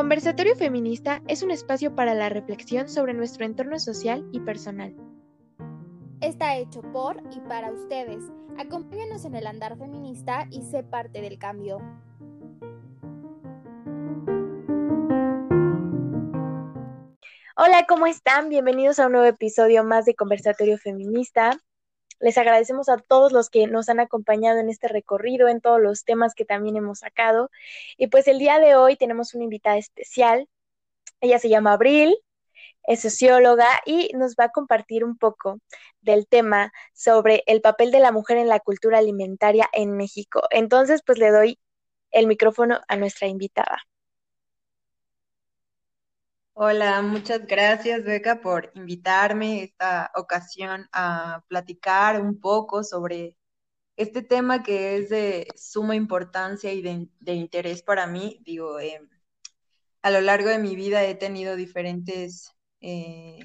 Conversatorio Feminista es un espacio para la reflexión sobre nuestro entorno social y personal. Está hecho por y para ustedes. Acompáñanos en el andar feminista y sé parte del cambio. Hola, ¿cómo están? Bienvenidos a un nuevo episodio más de Conversatorio Feminista. Les agradecemos a todos los que nos han acompañado en este recorrido, en todos los temas que también hemos sacado. Y pues el día de hoy tenemos una invitada especial. Ella se llama Abril, es socióloga y nos va a compartir un poco del tema sobre el papel de la mujer en la cultura alimentaria en México. Entonces, pues le doy el micrófono a nuestra invitada. Hola, muchas gracias, Beca, por invitarme esta ocasión a platicar un poco sobre este tema que es de suma importancia y de, interés para mí. Digo, em, a lo largo de mi vida he tenido diferentes eh,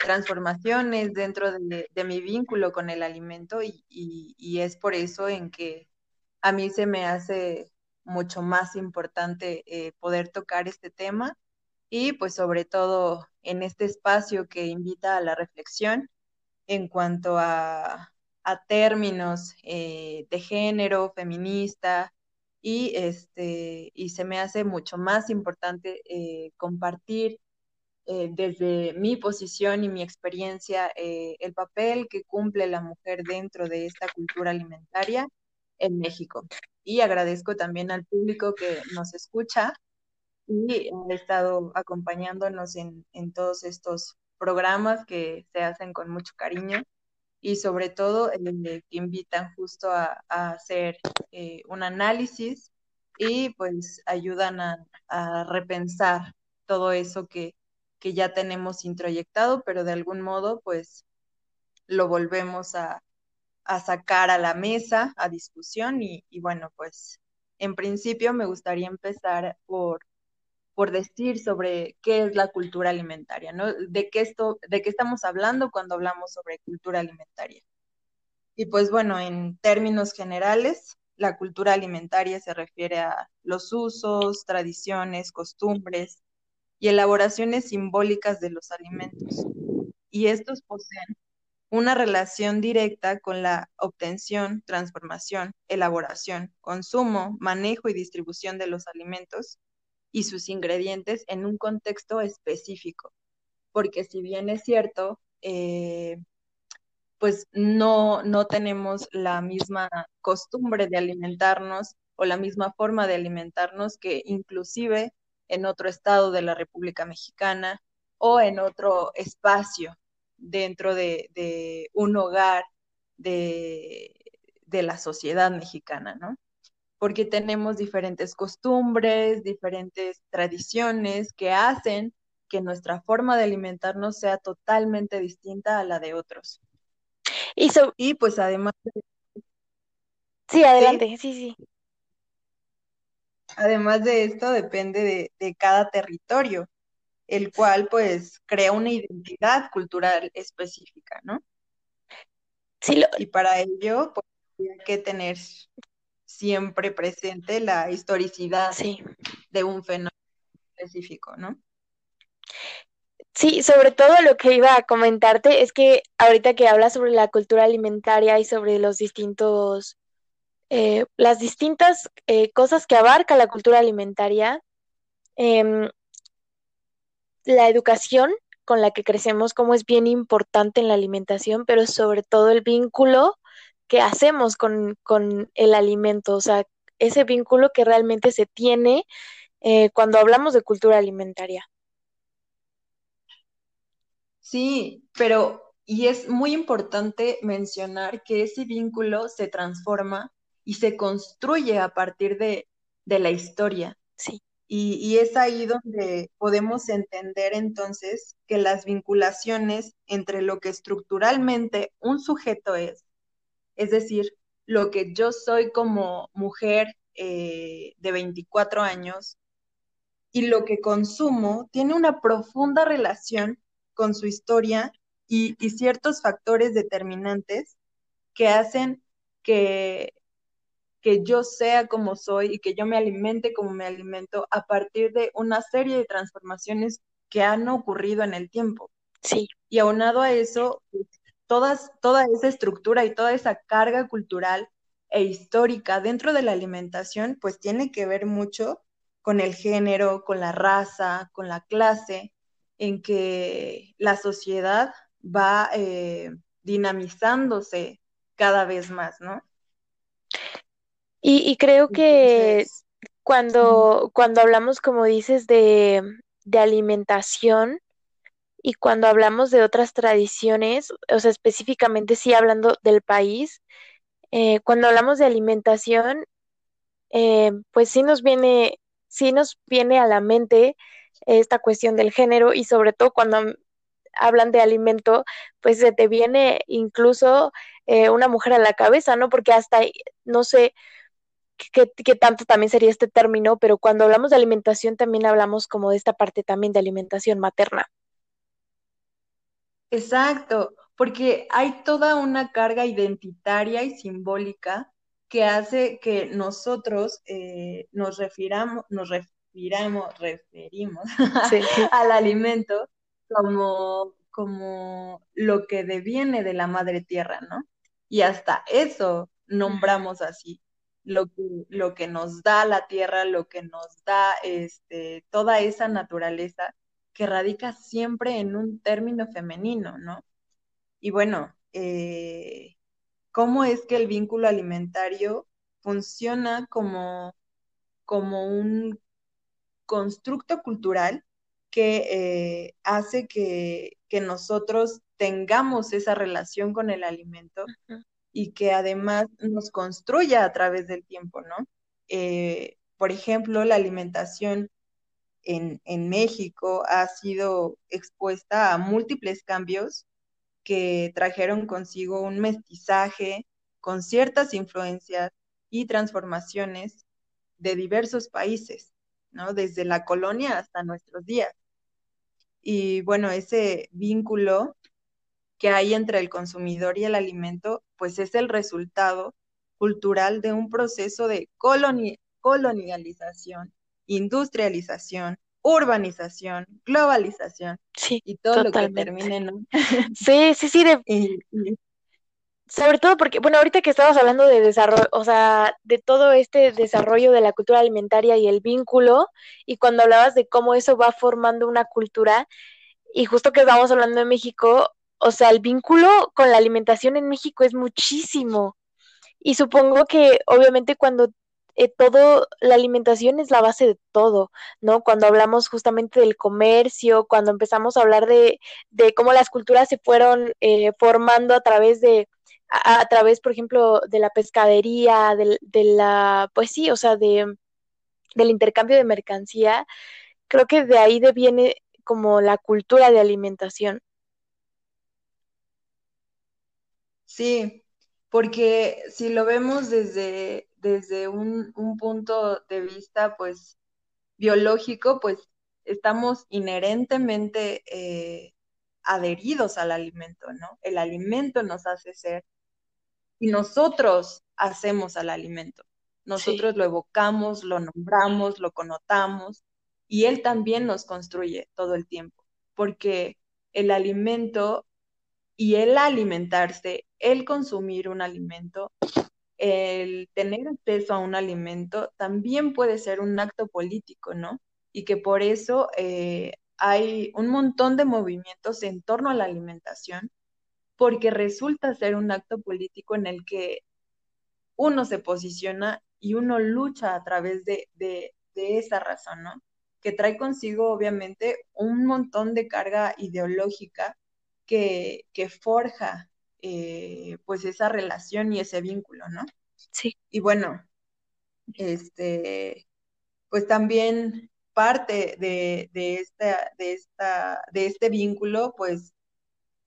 transformaciones dentro de, mi vínculo con el alimento y es por eso en que a mí se me hace mucho más importante eh, poder tocar este tema y pues sobre todo en este espacio que invita a la reflexión en cuanto a, términos eh, de género, feminista, y, este, y se me hace mucho más importante eh, compartir eh, desde mi posición y mi experiencia el papel que cumple la mujer dentro de esta cultura alimentaria en México. Y agradezco también al público que nos escucha y ha estado acompañándonos en, todos estos programas que se hacen con mucho cariño y sobre todo que invitan justo a, hacer eh, un análisis y pues ayudan a, repensar todo eso que, ya tenemos introyectado, pero de algún modo pues lo volvemos a, sacar a la mesa, a discusión y, y bueno, pues en principio me gustaría empezar por por decir sobre qué es la cultura alimentaria, ¿no? De qué, esto, de qué estamos hablando cuando hablamos sobre cultura alimentaria. Y pues bueno, en términos generales, la cultura alimentaria se refiere a los usos, tradiciones, costumbres y elaboraciones simbólicas de los alimentos. Y estos poseen una relación directa con la obtención, transformación, elaboración, consumo, manejo y distribución de los alimentos y sus ingredientes en un contexto específico. Porque si bien es cierto, eh, pues no, no tenemos la misma costumbre de alimentarnos o la misma forma de alimentarnos que inclusive en otro estado de la República Mexicana o en otro espacio dentro de, un hogar de, de la sociedad mexicana, ¿no? Porque tenemos diferentes costumbres, diferentes tradiciones que hacen que nuestra forma de alimentarnos sea totalmente distinta a la de otros. Y, pues además... Sí, adelante, ¿sí? sí, Además de esto, depende de, cada territorio, el cual pues crea una identidad cultural específica, ¿no? Sí, Y para ello, pues, hay que tener siempre presente la historicidad de un fenómeno específico, ¿no? Sí, sobre todo lo que iba a comentarte es que ahorita que hablas sobre la cultura alimentaria y sobre los distintos, eh, las distintas eh, cosas que abarca la cultura alimentaria, em, la educación con la que crecemos, como es bien importante en la alimentación, pero sobre todo el vínculo que hacemos con, el alimento, o sea, ese vínculo que realmente se tiene eh, cuando hablamos de cultura alimentaria. Sí, pero y es muy importante mencionar que ese vínculo se transforma y se construye a partir de, la historia. Sí. Y, y, es ahí donde podemos entender entonces que las vinculaciones entre lo que estructuralmente un sujeto es es decir, lo que yo soy como mujer eh, de 24 años y lo que consumo tiene una profunda relación con su historia y, ciertos factores determinantes que hacen que que yo sea como soy y que yo me alimente como me alimento a partir de una serie de transformaciones que han ocurrido en el tiempo. Sí. Y aunado a eso, pues, todas, toda esa estructura y toda esa carga cultural e histórica dentro de la alimentación, pues tiene que ver mucho con el género, con la raza, con la clase, en que la sociedad va eh, dinamizándose cada vez más, ¿no? Y, creo que cuando, cuando hablamos, como dices, de, de alimentación y cuando hablamos de otras tradiciones, o sea, específicamente sí hablando del país, eh, cuando hablamos de alimentación, eh, pues sí nos viene, sí nos viene a la mente esta cuestión del género y sobre todo cuando hablan de alimento, pues se te viene incluso eh, una mujer a la cabeza, ¿no? Porque hasta, no sé, qué, tanto también sería este término, pero cuando hablamos de alimentación también hablamos como de esta parte también de alimentación materna. Exacto, porque hay toda una carga identitaria y simbólica que hace que nosotros eh, nos refiramos, nos refiramos, referimos al alimento como, como lo que deviene de la madre tierra, ¿no? Y hasta eso nombramos así lo que, lo que nos da la tierra, lo que nos da este, toda esa naturaleza que radica siempre en un término femenino, ¿no? Y bueno, eh, ¿cómo es que el vínculo alimentario funciona como, como un constructo cultural que eh, hace que, que, nosotros tengamos esa relación con el alimento y que además nos construya a través del tiempo, ¿no? Eh, por ejemplo, la alimentación en, en, México ha sido expuesta a múltiples cambios que trajeron consigo un mestizaje con ciertas influencias y transformaciones de diversos países, ¿no? Desde la colonia hasta nuestros días. Y bueno, ese vínculo que hay entre el consumidor y el alimento, pues es el resultado cultural de un proceso de colonialización, industrialización, urbanización, globalización y todo lo que termine, ¿no? Sí, sí, sí, sobre todo porque, bueno, ahorita que estabas hablando de desarrollo, o sea, de todo este desarrollo de la cultura alimentaria y el vínculo, y cuando hablabas de cómo eso va formando una cultura, y justo que estábamos hablando de México, o sea, el vínculo con la alimentación en México es muchísimo. Y supongo que obviamente cuando eh, todo, la alimentación es la base de todo, ¿no? Cuando hablamos justamente del comercio, cuando empezamos a hablar de, de cómo las culturas se fueron eh, formando a través de, a, través, por ejemplo, de la pescadería, de, de la, pues sí, o sea, de, del intercambio de mercancía, creo que de ahí deviene como la cultura de alimentación. Sí, porque si lo vemos desde, desde un, punto de vista, pues, biológico, pues, estamos inherentemente eh, adheridos al alimento, ¿no? El alimento nos hace ser y nosotros hacemos al alimento. Nosotros lo evocamos, lo nombramos, lo connotamos y él también nos construye todo el tiempo, porque el alimento y el alimentarse, el consumir un alimento, el tener acceso a un alimento también puede ser un acto político, ¿no? Y que por eso eh, hay un montón de movimientos en torno a la alimentación, porque resulta ser un acto político en el que uno se posiciona y uno lucha a través de, de, de esa razón, ¿no? Que trae consigo, obviamente, un montón de carga ideológica que, forja eh, pues esa relación y ese vínculo, ¿no? Sí. Y bueno, este, pues también parte de, de, esta, de, esta, de este vínculo, pues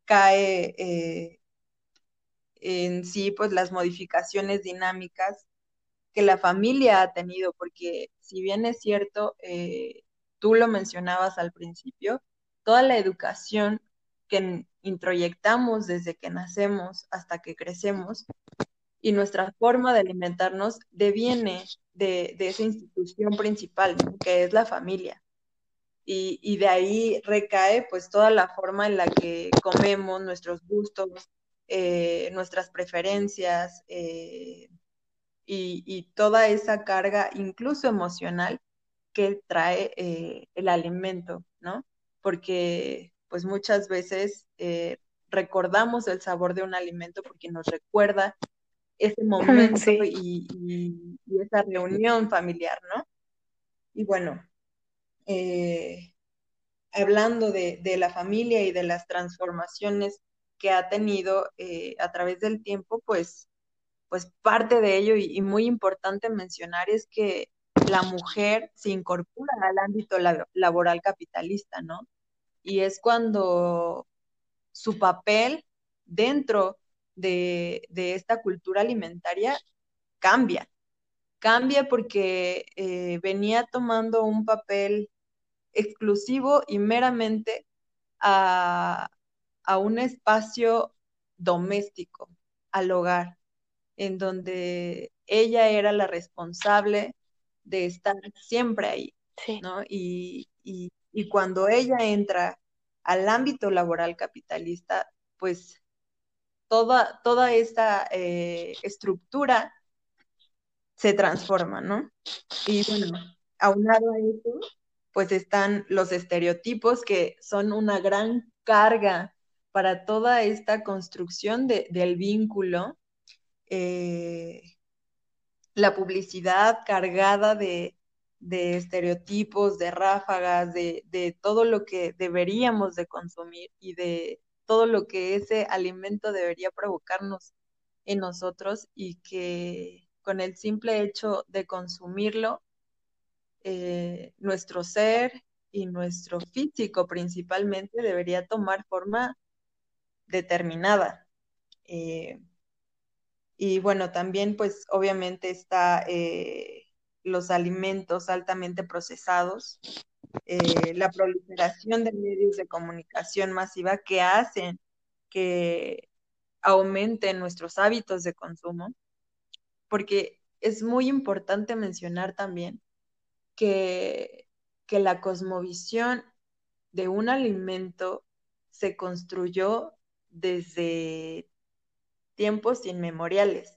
cae eh, en sí, pues las modificaciones dinámicas que la familia ha tenido, porque si bien es cierto, eh, tú lo mencionabas al principio, toda la educación que introyectamos desde que nacemos hasta que crecemos, y nuestra forma de alimentarnos deviene de, esa institución principal, que es la familia. Y, de ahí recae pues toda la forma en la que comemos, nuestros gustos, eh, nuestras preferencias eh, y, toda esa carga, incluso emocional, que trae eh, el alimento, ¿no? Porque pues muchas veces recordamos el sabor de un alimento porque nos recuerda ese momento y, esa reunión familiar, ¿no? Y bueno, eh, hablando de, la familia y de las transformaciones que ha tenido eh, a través del tiempo, pues, pues parte de ello y, muy importante mencionar es que la mujer se incorpora al ámbito laboral capitalista, ¿no? Y es cuando su papel dentro de, esta cultura alimentaria cambia. Cambia porque eh, venía tomando un papel exclusivo y meramente a, un espacio doméstico, al hogar, en donde ella era la responsable de estar siempre ahí, ¿no? Y, y, cuando ella entra al ámbito laboral capitalista, pues toda, toda esta eh, estructura se transforma, ¿no? Y bueno, aunado a eso, pues están los estereotipos que son una gran carga para toda esta construcción del vínculo. Eh, la publicidad cargada de, estereotipos, de ráfagas, de, de, todo lo que deberíamos de consumir y de todo lo que ese alimento debería provocarnos en nosotros y que con el simple hecho de consumirlo, eh, nuestro ser y nuestro físico principalmente debería tomar forma determinada. Eh, y bueno, también pues obviamente está eh, los alimentos altamente procesados, eh, la proliferación de medios de comunicación masiva que hacen que aumenten nuestros hábitos de consumo, porque es muy importante mencionar también que, que la cosmovisión de un alimento se construyó desde tiempos inmemoriales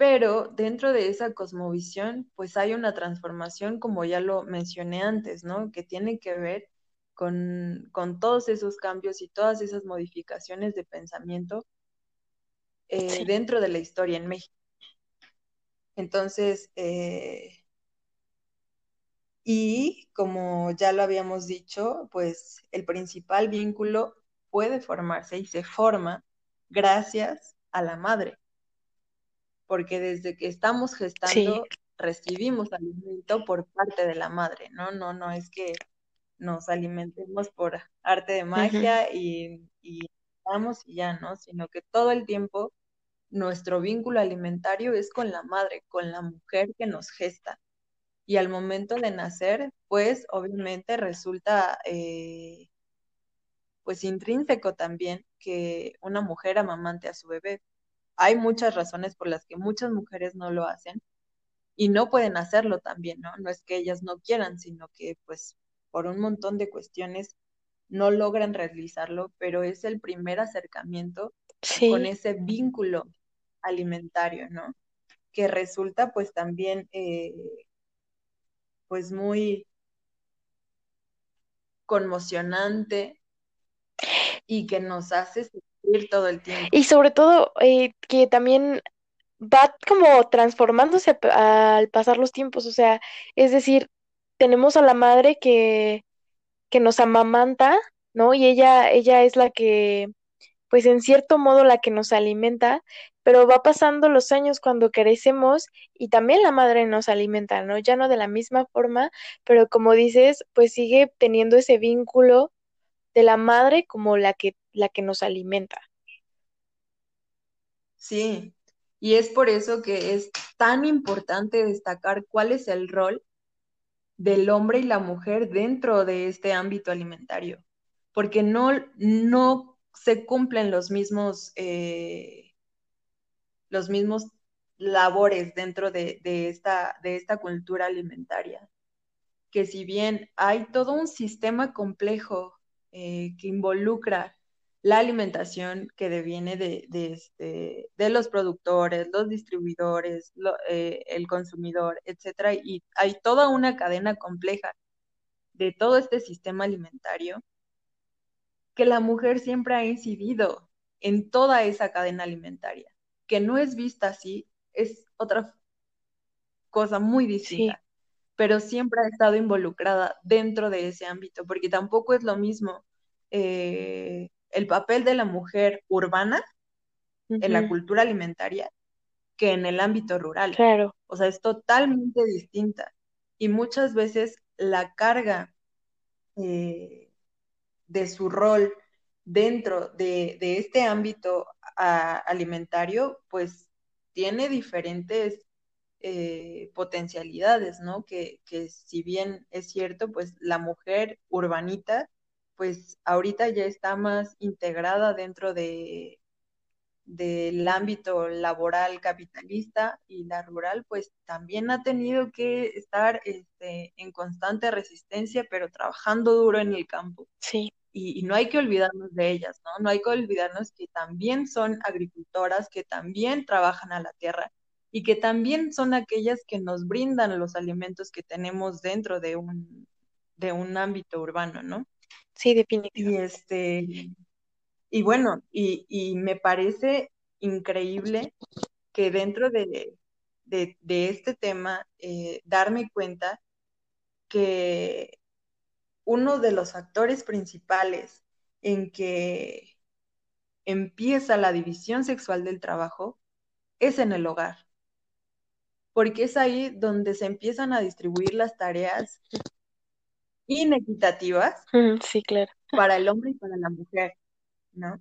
pero dentro de esa cosmovisión, pues hay una transformación, como ya lo mencioné antes, ¿no? Que tiene que ver con, todos esos cambios y todas esas modificaciones de pensamiento eh, dentro de la historia en México. Entonces, eh, y como ya lo habíamos dicho, pues el principal vínculo puede formarse y se forma gracias a la madre porque desde que estamos gestando recibimos alimento por parte de la madre, ¿no? No, no es que nos alimentemos por arte de magia y, y vamos y ya, ¿no? Sino que todo el tiempo nuestro vínculo alimentario es con la madre, con la mujer que nos gesta. Y al momento de nacer, pues obviamente resulta eh, pues intrínseco también que una mujer amamante a su bebé hay muchas razones por las que muchas mujeres no lo hacen y no pueden hacerlo también, ¿no? No es que ellas no quieran, sino que pues por un montón de cuestiones no logran realizarlo, pero es el primer acercamiento con ese vínculo alimentario, ¿no? Que resulta pues también eh, pues muy conmocionante y que nos hace todo el tiempo. Y sobre todo eh, que también va como transformándose al pasar los tiempos, o sea, es decir, tenemos a la madre que, que nos amamanta, ¿no? Y ella, ella es la que, pues en cierto modo la que nos alimenta, pero va pasando los años cuando crecemos y también la madre nos alimenta, ¿no? Ya no de la misma forma, pero como dices, pues sigue teniendo ese vínculo de la madre como la que, la que nos alimenta. Sí, y es por eso que es tan importante destacar cuál es el rol del hombre y la mujer dentro de este ámbito alimentario, porque no, no se cumplen los mismos, eh, los mismos labores dentro de, esta, de esta cultura alimentaria. Que si bien hay todo un sistema complejo eh, que involucra la alimentación que deviene de, este, de los productores, los distribuidores, eh, el consumidor, etcétera, y hay toda una cadena compleja de todo este sistema alimentario que la mujer siempre ha incidido en toda esa cadena alimentaria, que no es vista así, es otra cosa muy distinta, pero siempre ha estado involucrada dentro de ese ámbito, porque tampoco es lo mismo eh, el papel de la mujer urbana en la cultura alimentaria que en el ámbito rural. Claro. O sea, es totalmente distinta. Y muchas veces la carga eh, de su rol dentro de, este ámbito alimentario, pues tiene diferentes eh, potencialidades, ¿no? Que, que, si bien es cierto, pues la mujer urbanita pues ahorita ya está más integrada dentro de del ámbito laboral capitalista y la rural pues también ha tenido que estar este, en constante resistencia pero trabajando duro en el campo. Sí. Y, no hay que olvidarnos de ellas, ¿no? No hay que olvidarnos que también son agricultoras, que también trabajan a la tierra y que también son aquellas que nos brindan los alimentos que tenemos dentro de un, de un ámbito urbano, ¿no? Sí, definitivamente. Y este, y bueno, y, me parece increíble que dentro de, este tema, eh, darme cuenta que uno de los factores principales en que empieza la división sexual del trabajo es en el hogar, porque es ahí donde se empiezan a distribuir las tareas inequitativas sí, claro. para el hombre y para la mujer, ¿no?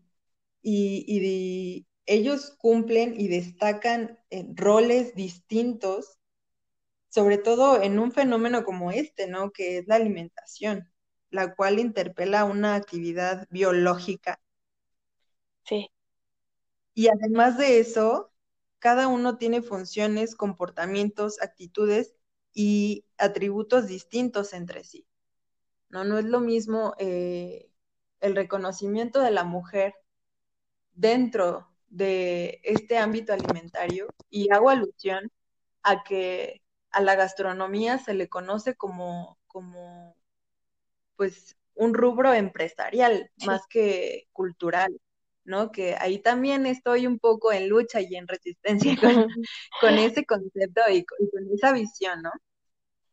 Y, ellos cumplen y destacan en roles distintos, sobre todo en un fenómeno como este, ¿no? Que es la alimentación, la cual interpela una actividad biológica. Sí. Y además de eso, cada uno tiene funciones, comportamientos, actitudes y atributos distintos entre sí. ¿No? No es lo mismo eh, el reconocimiento de la mujer dentro de este ámbito alimentario y hago alusión a que a la gastronomía se le conoce como, como pues un rubro empresarial más que cultural, ¿no? Que ahí también estoy un poco en lucha y en resistencia con, ese concepto y con, esa visión, ¿no?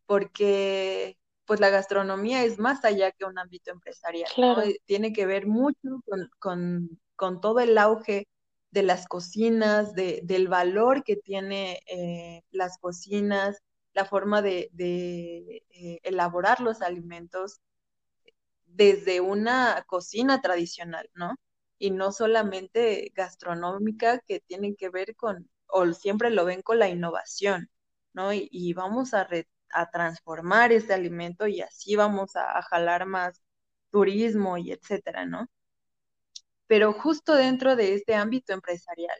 Porque pues la gastronomía es más allá que un ámbito empresarial. Eh, tiene que ver mucho con, todo el auge de las cocinas, del valor que tiene eh, las cocinas, la forma de, eh, elaborar los alimentos desde una cocina tradicional, ¿no? Y no solamente gastronómica que tiene que ver con, o siempre lo ven con la innovación, ¿no? Y, vamos a, a transformar ese alimento y así vamos a, jalar más turismo y etcétera, ¿no? Pero justo dentro de este ámbito empresarial,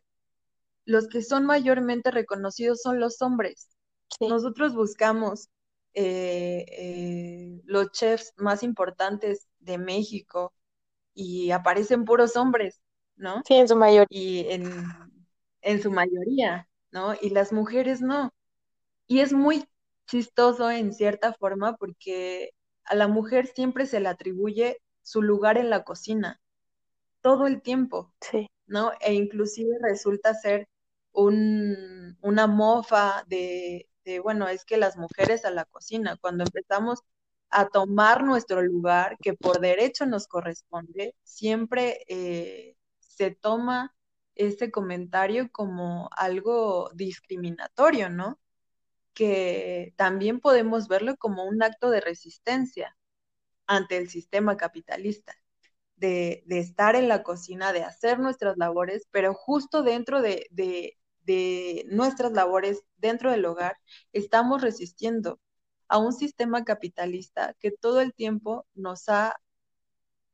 los que son mayormente reconocidos son los hombres. Nosotros buscamos eh, eh, los chefs más importantes de México y aparecen puros hombres, ¿no? Sí, en su mayoría. Y en, en su mayoría, ¿no? Y las mujeres no. Y es muy chistoso en cierta forma porque a la mujer siempre se le atribuye su lugar en la cocina, todo el tiempo, sí. ¿no? E inclusive resulta ser un, una mofa de, de, bueno, es que las mujeres a la cocina, cuando empezamos a tomar nuestro lugar que por derecho nos corresponde, siempre eh, se toma ese comentario como algo discriminatorio, ¿no? Que también podemos verlo como un acto de resistencia ante el sistema capitalista, de, estar en la cocina, de hacer nuestras labores, pero justo dentro de, nuestras labores, dentro del hogar, estamos resistiendo a un sistema capitalista que todo el tiempo nos ha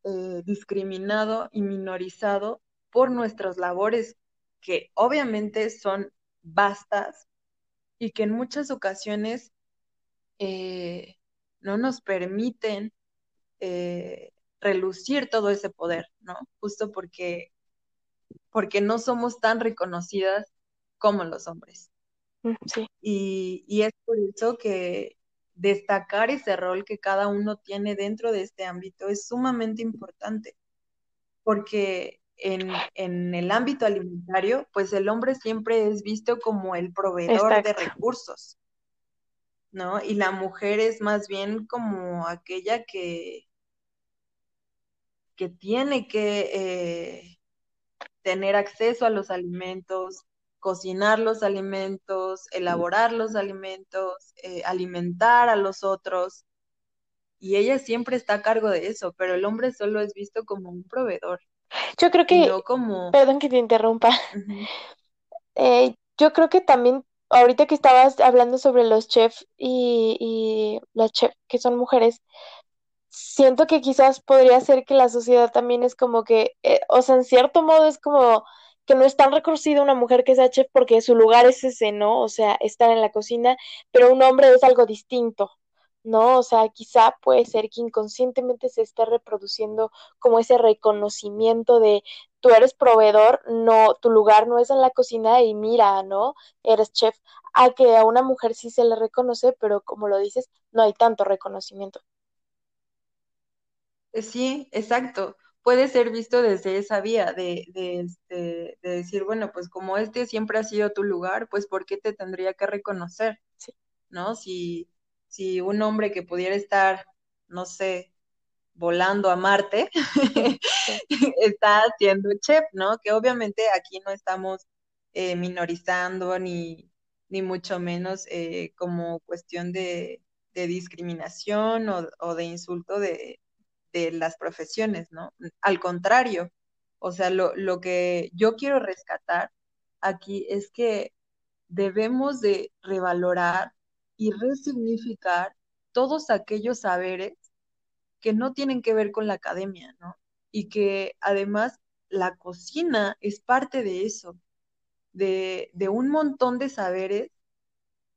eh, discriminado y minorizado por nuestras labores que obviamente son vastas y que en muchas ocasiones eh, no nos permiten eh, relucir todo ese poder, ¿no? Justo porque, porque no somos tan reconocidas como los hombres. Mm, sí. Y, y es por eso que destacar ese rol que cada uno tiene dentro de este ámbito es sumamente importante, porque en, en, el ámbito alimentario, pues el hombre siempre es visto como el proveedor Exacto. de recursos, ¿no? Y la mujer es más bien como aquella que, que tiene que eh, tener acceso a los alimentos, cocinar los alimentos, elaborar los alimentos, eh, alimentar a los otros. Y ella siempre está a cargo de eso, pero el hombre solo es visto como un proveedor. Yo creo que, no como... perdón que te interrumpa. Eh, yo creo que también, ahorita que estabas hablando sobre los chefs y, y las chefs que son mujeres, siento que quizás podría ser que la sociedad también es como que, eh, o sea, en cierto modo es como que no es tan reconocida una mujer que sea chef porque su lugar es ese, ¿no? O sea, estar en la cocina, pero un hombre es algo distinto, ¿no? O sea, quizá puede ser que inconscientemente se esté reproduciendo como ese reconocimiento de tú eres proveedor, no, tu lugar no es en la cocina y mira, ¿no? Eres chef. A que a una mujer sí se le reconoce, pero como lo dices, no hay tanto reconocimiento. Sí, exacto. Puede ser visto desde esa vía de, de, este, de decir, bueno, pues como este siempre ha sido tu lugar, pues ¿por qué te tendría que reconocer? Sí. ¿No? Si, si un hombre que pudiera estar, no sé, volando a Marte, está siendo chef, ¿no? Que obviamente aquí no estamos eh, minorizando ni, ni mucho menos eh, como cuestión de, de discriminación o, o, de insulto de, de las profesiones, ¿no? Al contrario, o sea, lo, lo que yo quiero rescatar aquí es que debemos de revalorar y resignificar todos aquellos saberes que no tienen que ver con la academia, ¿no? Y que además la cocina es parte de eso, de, de un montón de saberes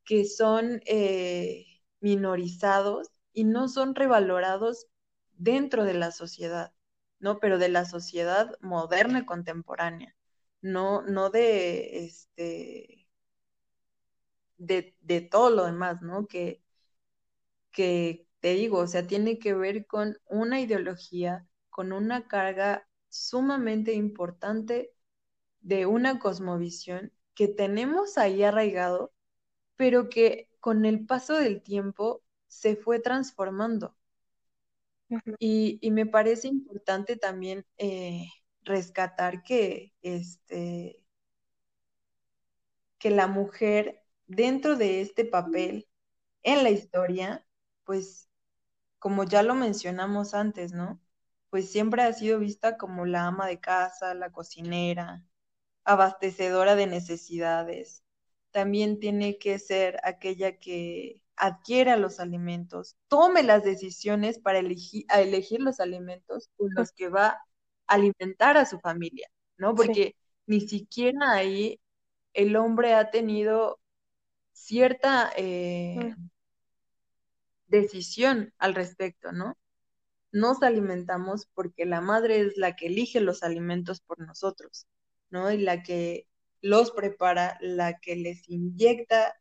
que son eh, minorizados y no son revalorados dentro de la sociedad, ¿no? Pero de la sociedad moderna y contemporánea, no, no de este de, de todo lo demás, ¿no? Que, que te digo, o sea, tiene que ver con una ideología, con una carga sumamente importante de una cosmovisión que tenemos ahí arraigado, pero que con el paso del tiempo se fue transformando. Uh -huh. y, y, me parece importante también eh, rescatar que, este, que la mujer dentro de este papel en la historia, pues como ya lo mencionamos antes, ¿no? Pues siempre ha sido vista como la ama de casa, la cocinera, abastecedora de necesidades. También tiene que ser aquella que adquiera los alimentos, tome las decisiones para elegir, a elegir los alimentos con los que va a alimentar a su familia, ¿no? Porque sí. ni siquiera ahí el hombre ha tenido cierta eh, mm. decisión al respecto, ¿no? Nos alimentamos porque la madre es la que elige los alimentos por nosotros, ¿no? Y la que los prepara, la que les inyecta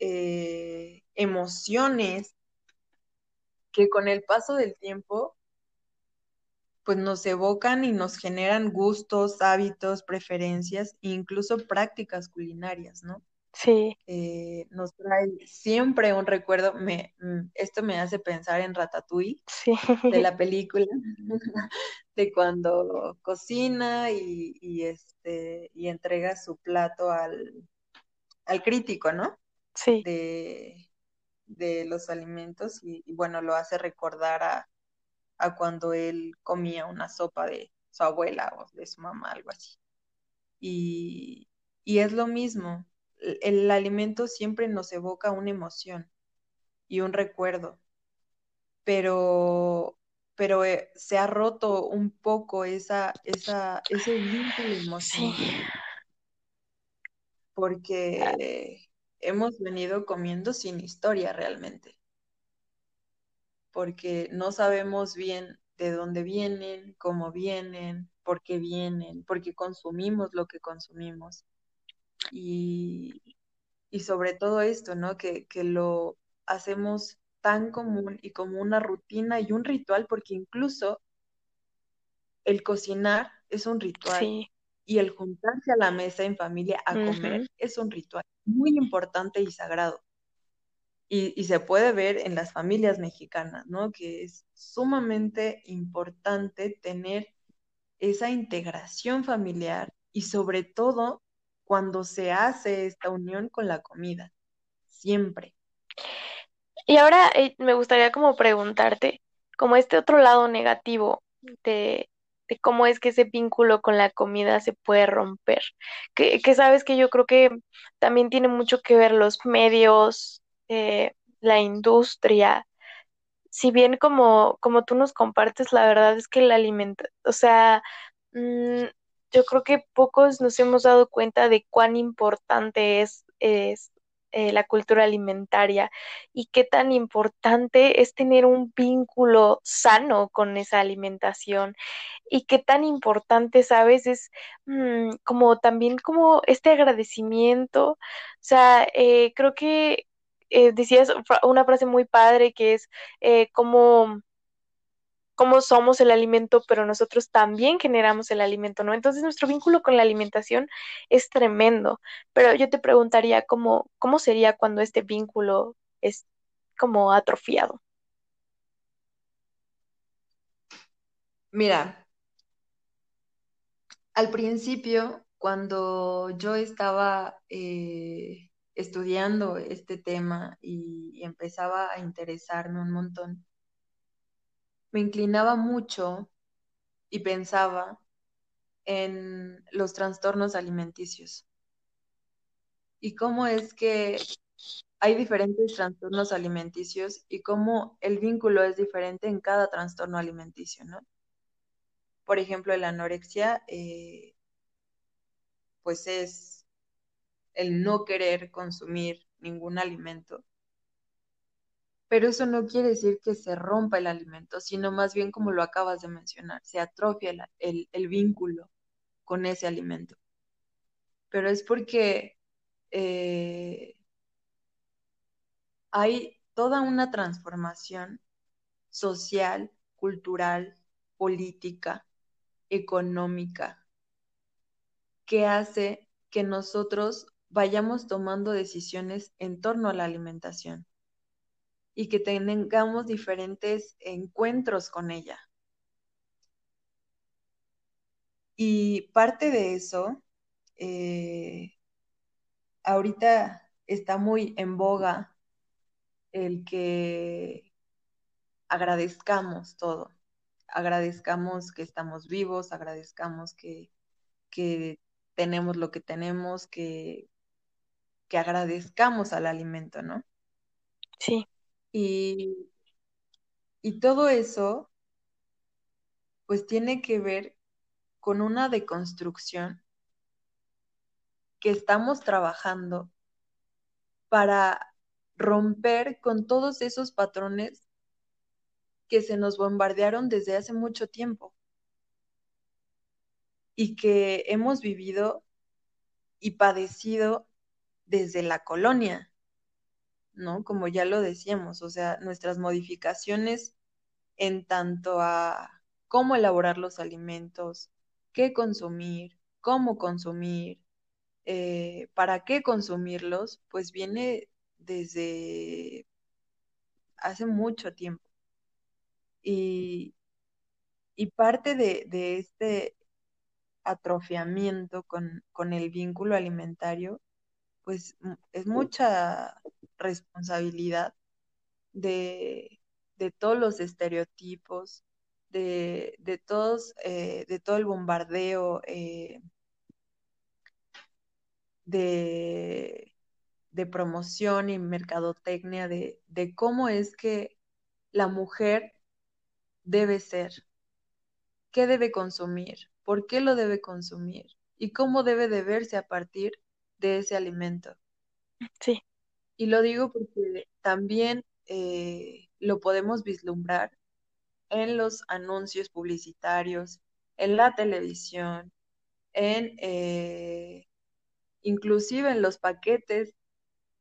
eh, emociones que con el paso del tiempo pues nos evocan y nos generan gustos, hábitos, preferencias e incluso prácticas culinarias, ¿no? Sí. Eh, nos trae siempre un recuerdo, me, esto me hace pensar en Ratatouille, sí. de la película, de cuando cocina y, y, este, y entrega su plato al, al crítico, ¿no? Sí. De, de los alimentos y, y, bueno, lo hace recordar a, a cuando él comía una sopa de su abuela o de su mamá, algo así. Y, y es lo mismo, el, alimento siempre nos evoca una emoción y un recuerdo, pero, pero eh, se ha roto un poco esa, esa, ese vínculo emocional. Sí. porque hemos venido comiendo sin historia realmente, porque no sabemos bien de dónde vienen, cómo vienen, por qué vienen, por qué consumimos lo que consumimos. Y, sobre todo esto, ¿no? Que, que lo hacemos tan común y como una rutina y un ritual, porque incluso el cocinar es un ritual y el juntarse a la mesa en familia a comer es un ritual muy importante y sagrado. Y, se puede ver en las familias mexicanas, ¿no? Que es sumamente importante tener esa integración familiar y sobre todo cuando se hace esta unión con la comida, siempre. Y ahora eh, me gustaría como preguntarte, como este otro lado negativo de, cómo es que ese vínculo con la comida se puede romper, que, sabes que yo creo que también tiene mucho que ver los medios, eh, la industria, si bien como, como tú nos compartes, la verdad es que el alimento, o sea, mm, yo creo que pocos nos hemos dado cuenta de cuán importante es, es eh, la cultura alimentaria y qué tan importante es tener un vínculo sano con esa alimentación y qué tan importante, sabes, es mm, como también como este agradecimiento, o sea, eh, creo que eh, decías una frase muy padre que es como cómo somos el alimento, pero nosotros también generamos el alimento, ¿no? Entonces nuestro vínculo con la alimentación es tremendo, pero yo te preguntaría cómo, cómo sería cuando este vínculo es como atrofiado. Mira, al principio, cuando yo estaba eh, estudiando este tema y empezaba a interesarme un montón, me inclinaba mucho y pensaba en los trastornos alimenticios y cómo es que hay diferentes trastornos alimenticios y cómo el vínculo es diferente en cada trastorno alimenticio, ¿no? Por ejemplo, la anorexia, eh, pues es el no querer consumir ningún alimento pero eso no quiere decir que se rompa el alimento, sino más bien como lo acabas de mencionar, se atrofia el, vínculo con ese alimento. Pero es porque eh, hay toda una transformación social, cultural, política, económica, que hace que nosotros vayamos tomando decisiones en torno a la alimentación y que tengamos diferentes encuentros con ella. Y parte de eso, eh, ahorita está muy en boga el que agradezcamos todo, agradezcamos que estamos vivos, agradezcamos que, tenemos lo que tenemos, que, que agradezcamos al alimento, ¿no? Sí. Y, y todo eso, pues tiene que ver con una deconstrucción que estamos trabajando para romper con todos esos patrones que se nos bombardearon desde hace mucho tiempo y que hemos vivido y padecido desde la colonia. ¿No? Como ya lo decíamos, o sea, nuestras modificaciones en tanto a cómo elaborar los alimentos, qué consumir, cómo consumir, eh, para qué consumirlos, pues viene desde hace mucho tiempo. Y, parte de, este atrofiamiento con, con el vínculo alimentario, pues es mucha responsabilidad de, todos los estereotipos, de, todos, eh, de todo el bombardeo eh, de, promoción y mercadotecnia de, de cómo es que la mujer debe ser, qué debe consumir, por qué lo debe consumir y cómo debe de verse a partir de ese alimento. Sí. Y lo digo porque también eh, lo podemos vislumbrar en los anuncios publicitarios, en la televisión, en eh, inclusive en los paquetes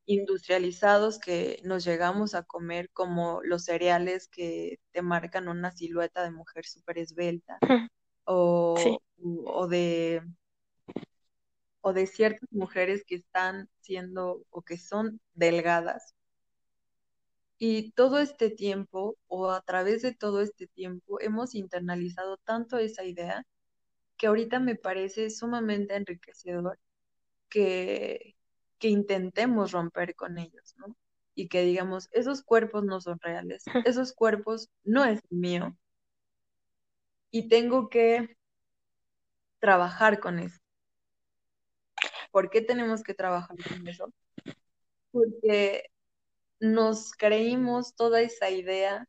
industrializados que nos llegamos a comer, como los cereales que te marcan una silueta de mujer súper esbelta, o, o de o de ciertas mujeres que están siendo o que son delgadas. Y todo este tiempo, o a través de todo este tiempo, hemos internalizado tanto esa idea que ahorita me parece sumamente enriquecedor que, que intentemos romper con ellos, ¿no? Y que digamos, esos cuerpos no son reales, esos cuerpos no es mío. Y tengo que trabajar con eso. ¿Por qué tenemos que trabajar con eso? Porque nos creímos toda esa idea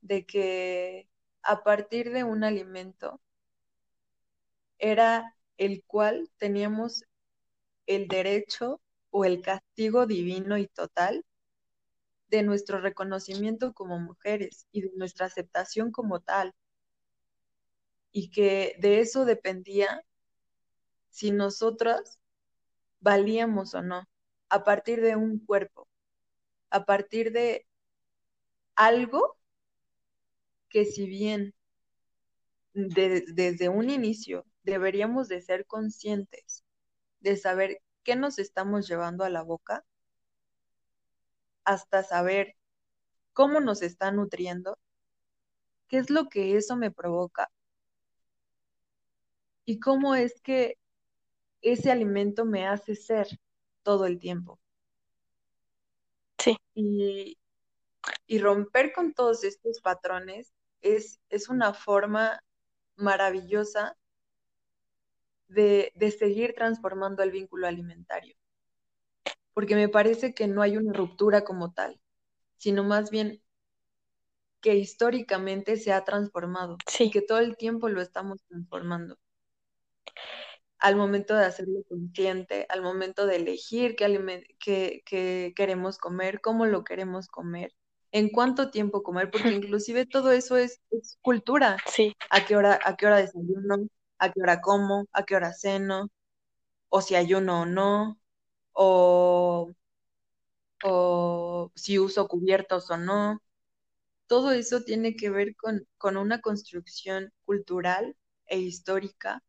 de que a partir de un alimento era el cual teníamos el derecho o el castigo divino y total de nuestro reconocimiento como mujeres y de nuestra aceptación como tal. Y que de eso dependía si nosotras valíamos o no, a partir de un cuerpo, a partir de algo que si bien desde un inicio deberíamos de ser conscientes de saber qué nos estamos llevando a la boca, hasta saber cómo nos está nutriendo, qué es lo que eso me provoca y cómo es que ese alimento me hace ser todo el tiempo. Sí. Y, romper con todos estos patrones es, es una forma maravillosa de, de, seguir transformando el vínculo alimentario. Porque me parece que no hay una ruptura como tal, sino más bien que históricamente se ha transformado y que todo el tiempo lo estamos transformando al momento de hacerlo consciente, al momento de elegir qué, qué, queremos comer, cómo lo queremos comer, en cuánto tiempo comer, porque inclusive todo eso es, cultura. Sí. ¿A qué hora, a qué hora desayuno? ¿A qué hora como? ¿A qué hora ceno? O si ayuno o no, o, o si uso cubiertos o no. Todo eso tiene que ver con, con una construcción cultural e histórica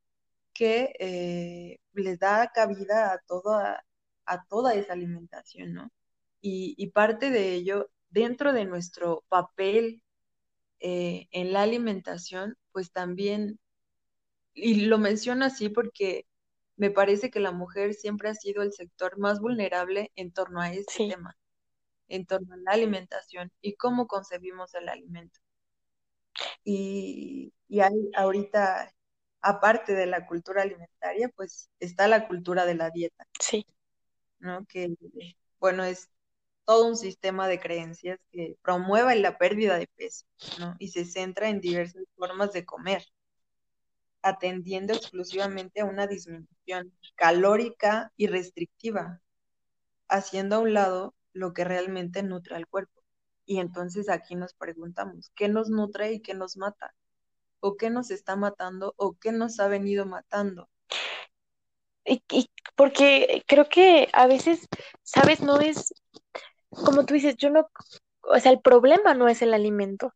que eh, les da cabida a toda, a toda esa alimentación, ¿no? Y, parte de ello, dentro de nuestro papel eh, en la alimentación, pues también, y lo menciono así porque me parece que la mujer siempre ha sido el sector más vulnerable en torno a este tema, en torno a la alimentación y cómo concebimos el alimento. Y, y hay ahorita aparte de la cultura alimentaria, pues está la cultura de la dieta. Sí. ¿No? Que, bueno, es todo un sistema de creencias que promueve la pérdida de peso, ¿no? Y se centra en diversas formas de comer, atendiendo exclusivamente a una disminución calórica y restrictiva, haciendo a un lado lo que realmente nutre al cuerpo. Y entonces aquí nos preguntamos, ¿qué nos nutre y qué nos mata? O qué nos está matando o qué nos ha venido matando. Y, porque creo que a veces, sabes, no es, como tú dices, yo no, o sea, el problema no es el alimento,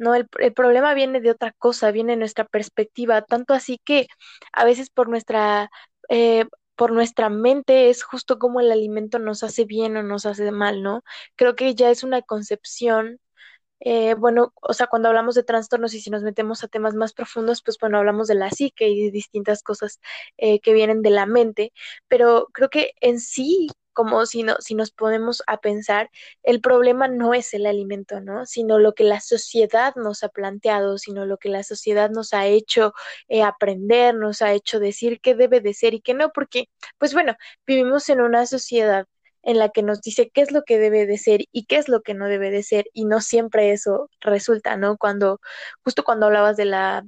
no, el, problema viene de otra cosa, viene de nuestra perspectiva, tanto así que a veces por nuestra, eh, por nuestra mente es justo como el alimento nos hace bien o nos hace mal, ¿no? Creo que ya es una concepción eh, bueno, o sea, cuando hablamos de trastornos y si nos metemos a temas más profundos, pues bueno, hablamos de la psique y de distintas cosas eh, que vienen de la mente, pero creo que en sí, como si, no, si nos ponemos a pensar, el problema no es el alimento, ¿no? Sino lo que la sociedad nos ha planteado, sino lo que la sociedad nos ha hecho eh, aprender, nos ha hecho decir qué debe de ser y qué no, porque, pues bueno, vivimos en una sociedad en la que nos dice qué es lo que debe de ser y qué es lo que no debe de ser y no siempre eso resulta, ¿no? Cuando, justo cuando hablabas de la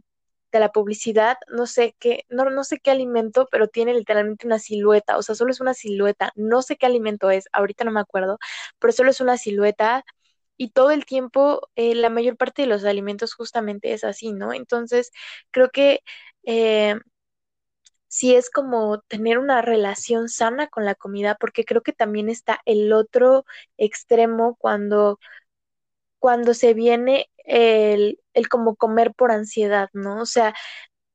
de la publicidad, no sé qué, no, no sé qué alimento, pero tiene literalmente una silueta, o sea, solo es una silueta, no sé qué alimento es, ahorita no me acuerdo, pero solo es una silueta y todo el tiempo eh, la mayor parte de los alimentos justamente es así, ¿no? Entonces, creo que eh, sí es como tener una relación sana con la comida, porque creo que también está el otro extremo cuando, cuando se viene el, el como comer por ansiedad, ¿no? O sea,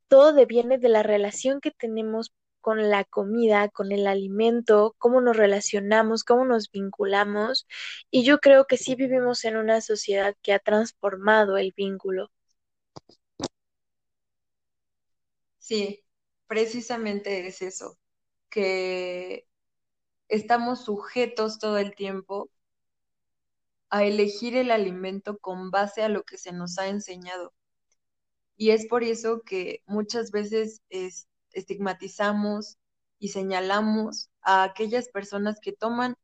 todo deviene de la relación que tenemos con la comida, con el alimento, cómo nos relacionamos, cómo nos vinculamos. Y yo creo que sí vivimos en una sociedad que ha transformado el vínculo. Sí, precisamente es eso, que estamos sujetos todo el tiempo a elegir el alimento con base a lo que se nos ha enseñado. Y es por eso que muchas veces es, estigmatizamos y señalamos a aquellas personas que toman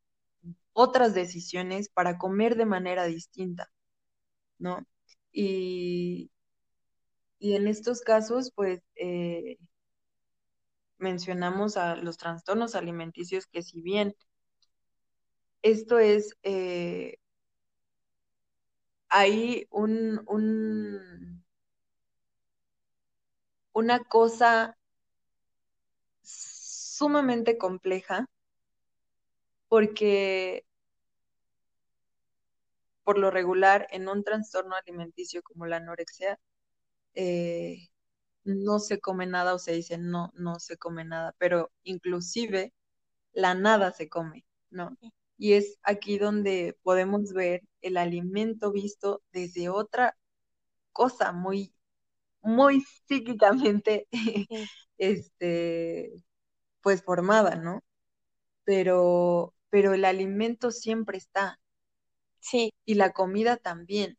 otras decisiones para comer de manera distinta, ¿no? Y, y en estos casos, pues, eh, mencionamos a los trastornos alimenticios que si bien esto es, eh, hay un, un, una cosa sumamente compleja porque por lo regular en un trastorno alimenticio como la anorexia eh, no se come nada o se dice no, no se come nada, pero inclusive la nada se come, ¿no? Y es aquí donde podemos ver el alimento visto desde otra cosa muy, muy psíquicamente, este, pues formada, ¿no? Pero, pero el alimento siempre está. Sí. Y la comida también.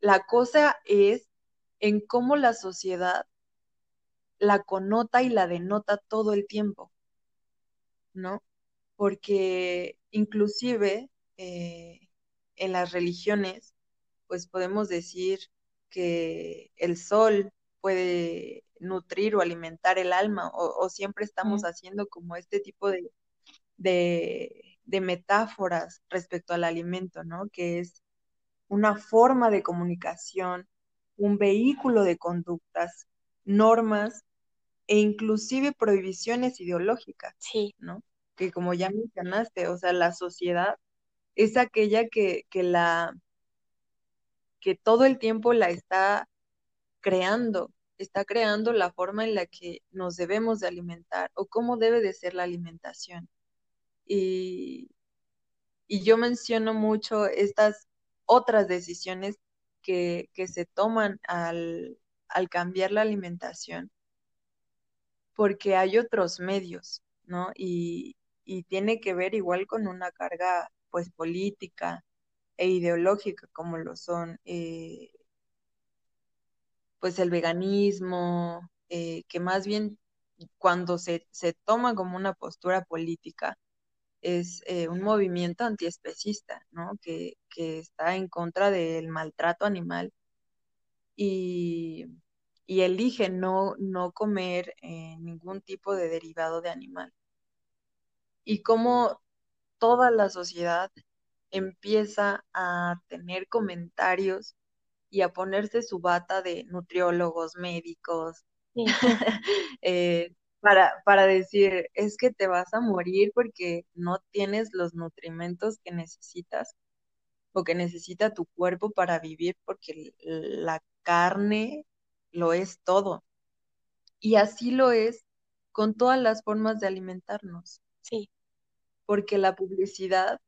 La cosa es en cómo la sociedad la connota y la denota todo el tiempo, ¿no? Porque inclusive eh, en las religiones, pues podemos decir que el sol puede nutrir o alimentar el alma, o, siempre estamos haciendo como este tipo de, de, de metáforas respecto al alimento, ¿no? Que es una forma de comunicación, un vehículo de conductas, normas e inclusive prohibiciones ideológicas, sí. ¿no? Que como ya mencionaste, o sea, la sociedad es aquella que, que la que todo el tiempo la está creando, está creando la forma en la que nos debemos de alimentar o cómo debe de ser la alimentación. Y, y yo menciono mucho estas otras decisiones que, que se toman al, al cambiar la alimentación, porque hay otros medios, ¿no? Y, y tiene que ver igual con una carga, pues, política e ideológica, como lo son, eh, pues, el veganismo, eh, que más bien cuando se, se toma como una postura política, es eh, un movimiento antiespecista, ¿no? Que, que está en contra del maltrato animal y, y elige no, no comer eh, ningún tipo de derivado de animal. Y cómo toda la sociedad empieza a tener comentarios y a ponerse su bata de nutriólogos, médicos, eh, para, para decir, es que te vas a morir porque no tienes los nutrimentos que necesitas o que necesita tu cuerpo para vivir porque la carne lo es todo. Y así lo es con todas las formas de alimentarnos. Sí. Porque la publicidad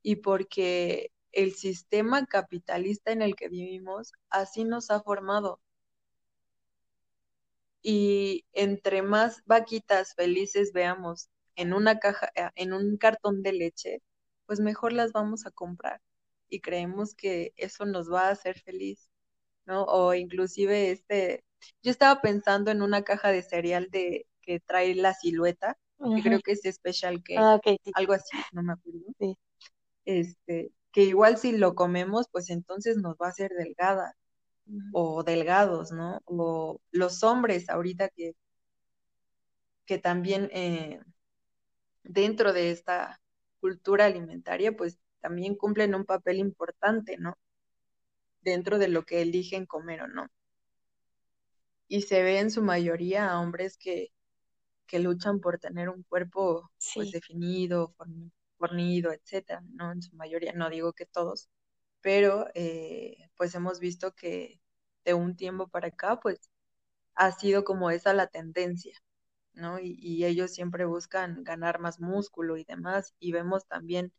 y porque el sistema capitalista en el que vivimos así nos ha formado. Y entre más vaquitas felices veamos en una caja, eh, en un cartón de leche, pues mejor las vamos a comprar y creemos que eso nos va a hacer feliz, ¿no? O inclusive este, yo estaba pensando en una caja de cereal de que trae la silueta, que creo que es Special K, Ah, sí. algo así, no me acuerdo. Sí. Este, que igual si lo comemos, pues entonces nos va a hacer delgada. o delgados, ¿no? O los hombres ahorita que, que también eh, dentro de esta cultura alimentaria, pues también cumplen un papel importante, ¿no? Dentro de lo que eligen comer o no. Y se ve en su mayoría a hombres que, que luchan por tener un cuerpo pues definido, fornido, etcétera, ¿no? En su mayoría, no digo que todos, pero eh, pues hemos visto que de un tiempo para acá, pues ha sido como esa la tendencia, ¿no? Y, ellos siempre buscan ganar más músculo y demás, y vemos también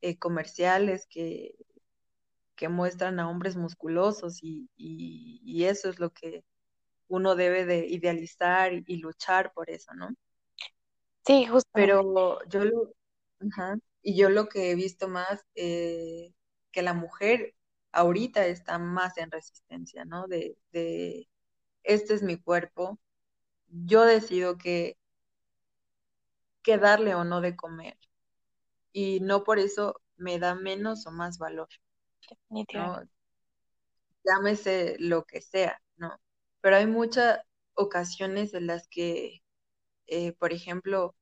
eh, comerciales que, que muestran a hombres musculosos y, y, eso es lo que uno debe de idealizar y, luchar por eso, ¿no? Sí, justo. Pero yo lo, y yo lo que he visto más, eh, que la mujer ahorita está más en resistencia, ¿no? De, de este es mi cuerpo, yo decido que, que darle o no de comer. Y no por eso me da menos o más valor. ¿no? Llámese lo que sea, ¿no? Pero hay muchas ocasiones en las que, eh, por ejemplo,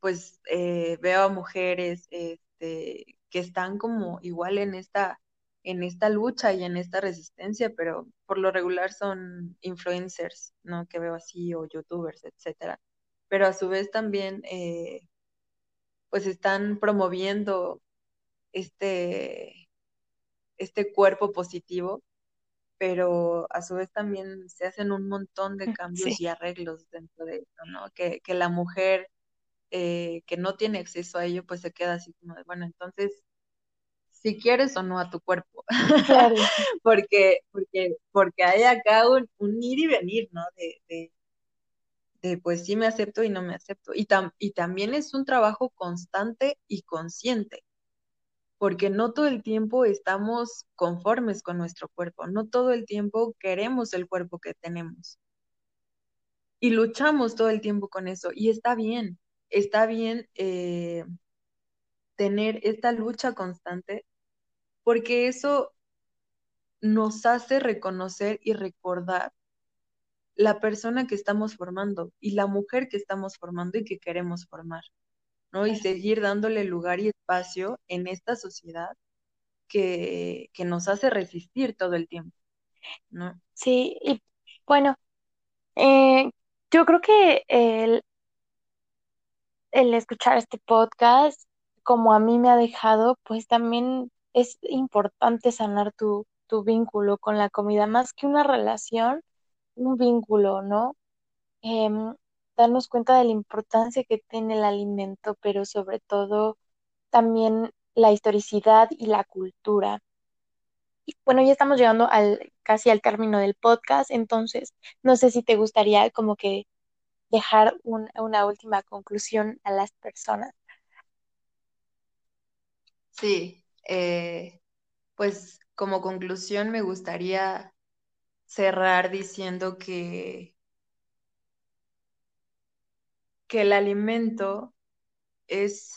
pues eh, veo a mujeres este, que están como igual en esta, en esta lucha y en esta resistencia, pero por lo regular son influencers, ¿no? Que veo así, o youtubers, etcétera. Pero a su vez también, eh, pues están promoviendo este, este cuerpo positivo, pero a su vez también se hacen un montón de cambios y arreglos dentro de eso, ¿no? Que, que la mujer eh, que no tiene acceso a ello, pues se queda así como de, bueno, entonces, si quieres o no a tu cuerpo, porque, porque, porque hay acá un, ir y venir, ¿no? De, de, pues sí me acepto y no me acepto. Y, y también es un trabajo constante y consciente, porque no todo el tiempo estamos conformes con nuestro cuerpo, no todo el tiempo queremos el cuerpo que tenemos. Y luchamos todo el tiempo con eso, y está bien, está bien eh, tener esta lucha constante porque eso nos hace reconocer y recordar la persona que estamos formando y la mujer que estamos formando y que queremos formar, ¿no? Y seguir dándole lugar y espacio en esta sociedad que, que nos hace resistir todo el tiempo, ¿no? Sí, y bueno, eh, yo creo que el, el escuchar este podcast, como a mí me ha dejado, pues también es importante sanar tu, tu vínculo con la comida, más que una relación, un vínculo, ¿no? Em, darnos cuenta de la importancia que tiene el alimento, pero sobre todo también la historicidad y la cultura. Y bueno, ya estamos llegando al casi al término del podcast, entonces no sé si te gustaría como que dejar una última conclusión a las personas. Sí, eh, pues como conclusión me gustaría cerrar diciendo que, que el alimento es,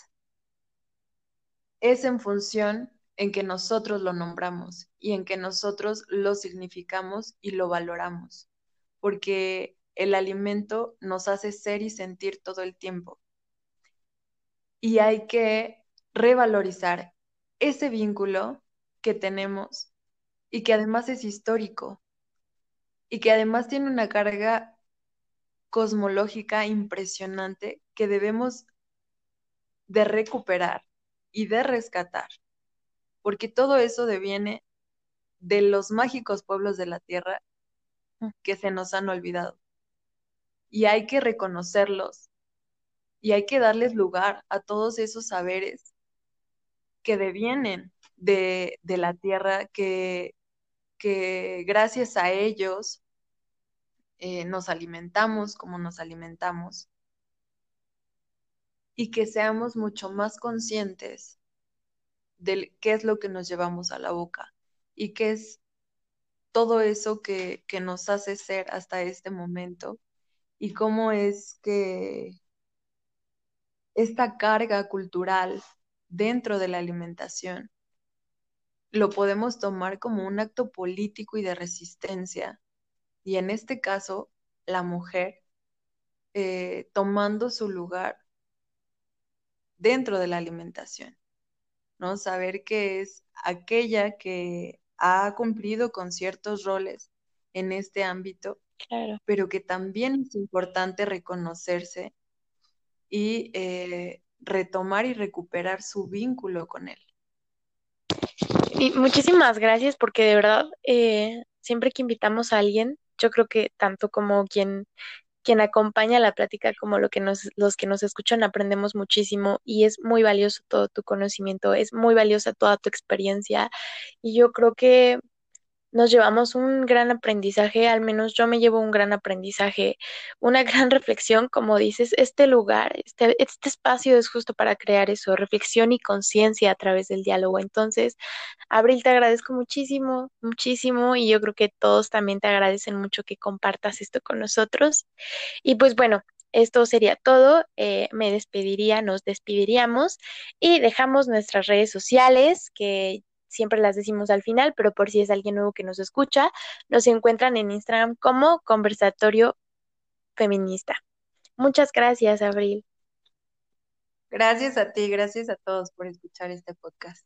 es en función en que nosotros lo nombramos y en que nosotros lo significamos y lo valoramos, porque el alimento nos hace ser y sentir todo el tiempo. Y hay que revalorizar ese vínculo que tenemos y que además es histórico y que además tiene una carga cosmológica impresionante que debemos de recuperar y de rescatar, porque todo eso deviene de los mágicos pueblos de la tierra que se nos han olvidado. Y hay que reconocerlos y hay que darles lugar a todos esos saberes que devienen de, la tierra, que, que, gracias a ellos eh, nos alimentamos como nos alimentamos y que seamos mucho más conscientes de qué es lo que nos llevamos a la boca y qué es todo eso que, que nos hace ser hasta este momento y cómo es que esta carga cultural dentro de la alimentación lo podemos tomar como un acto político y de resistencia. Y en este caso, la mujer eh, tomando su lugar dentro de la alimentación, ¿no? Saber que es aquella que ha cumplido con ciertos roles en este ámbito, pero que también es importante reconocerse y eh, retomar y recuperar su vínculo con él. Y muchísimas gracias porque de verdad, eh, siempre que invitamos a alguien, yo creo que tanto como quien quien acompaña la plática como lo que nos, los que nos escuchan aprendemos muchísimo y es muy valioso todo tu conocimiento, es muy valiosa toda tu experiencia. Y yo creo que nos llevamos un gran aprendizaje, al menos yo me llevo un gran aprendizaje, una gran reflexión, como dices, este lugar, este, este espacio es justo para crear eso, reflexión y conciencia a través del diálogo. Entonces, Abril, te agradezco muchísimo, muchísimo y yo creo que todos también te agradecen mucho que compartas esto con nosotros. Y pues bueno, esto sería todo. Eh, me despediría, nos despediríamos y dejamos nuestras redes sociales que siempre las decimos al final, pero por si es alguien nuevo que nos escucha, nos encuentran en Instagram como conversatorio feminista. Muchas gracias, Abril. Gracias a ti, gracias a todos por escuchar este podcast.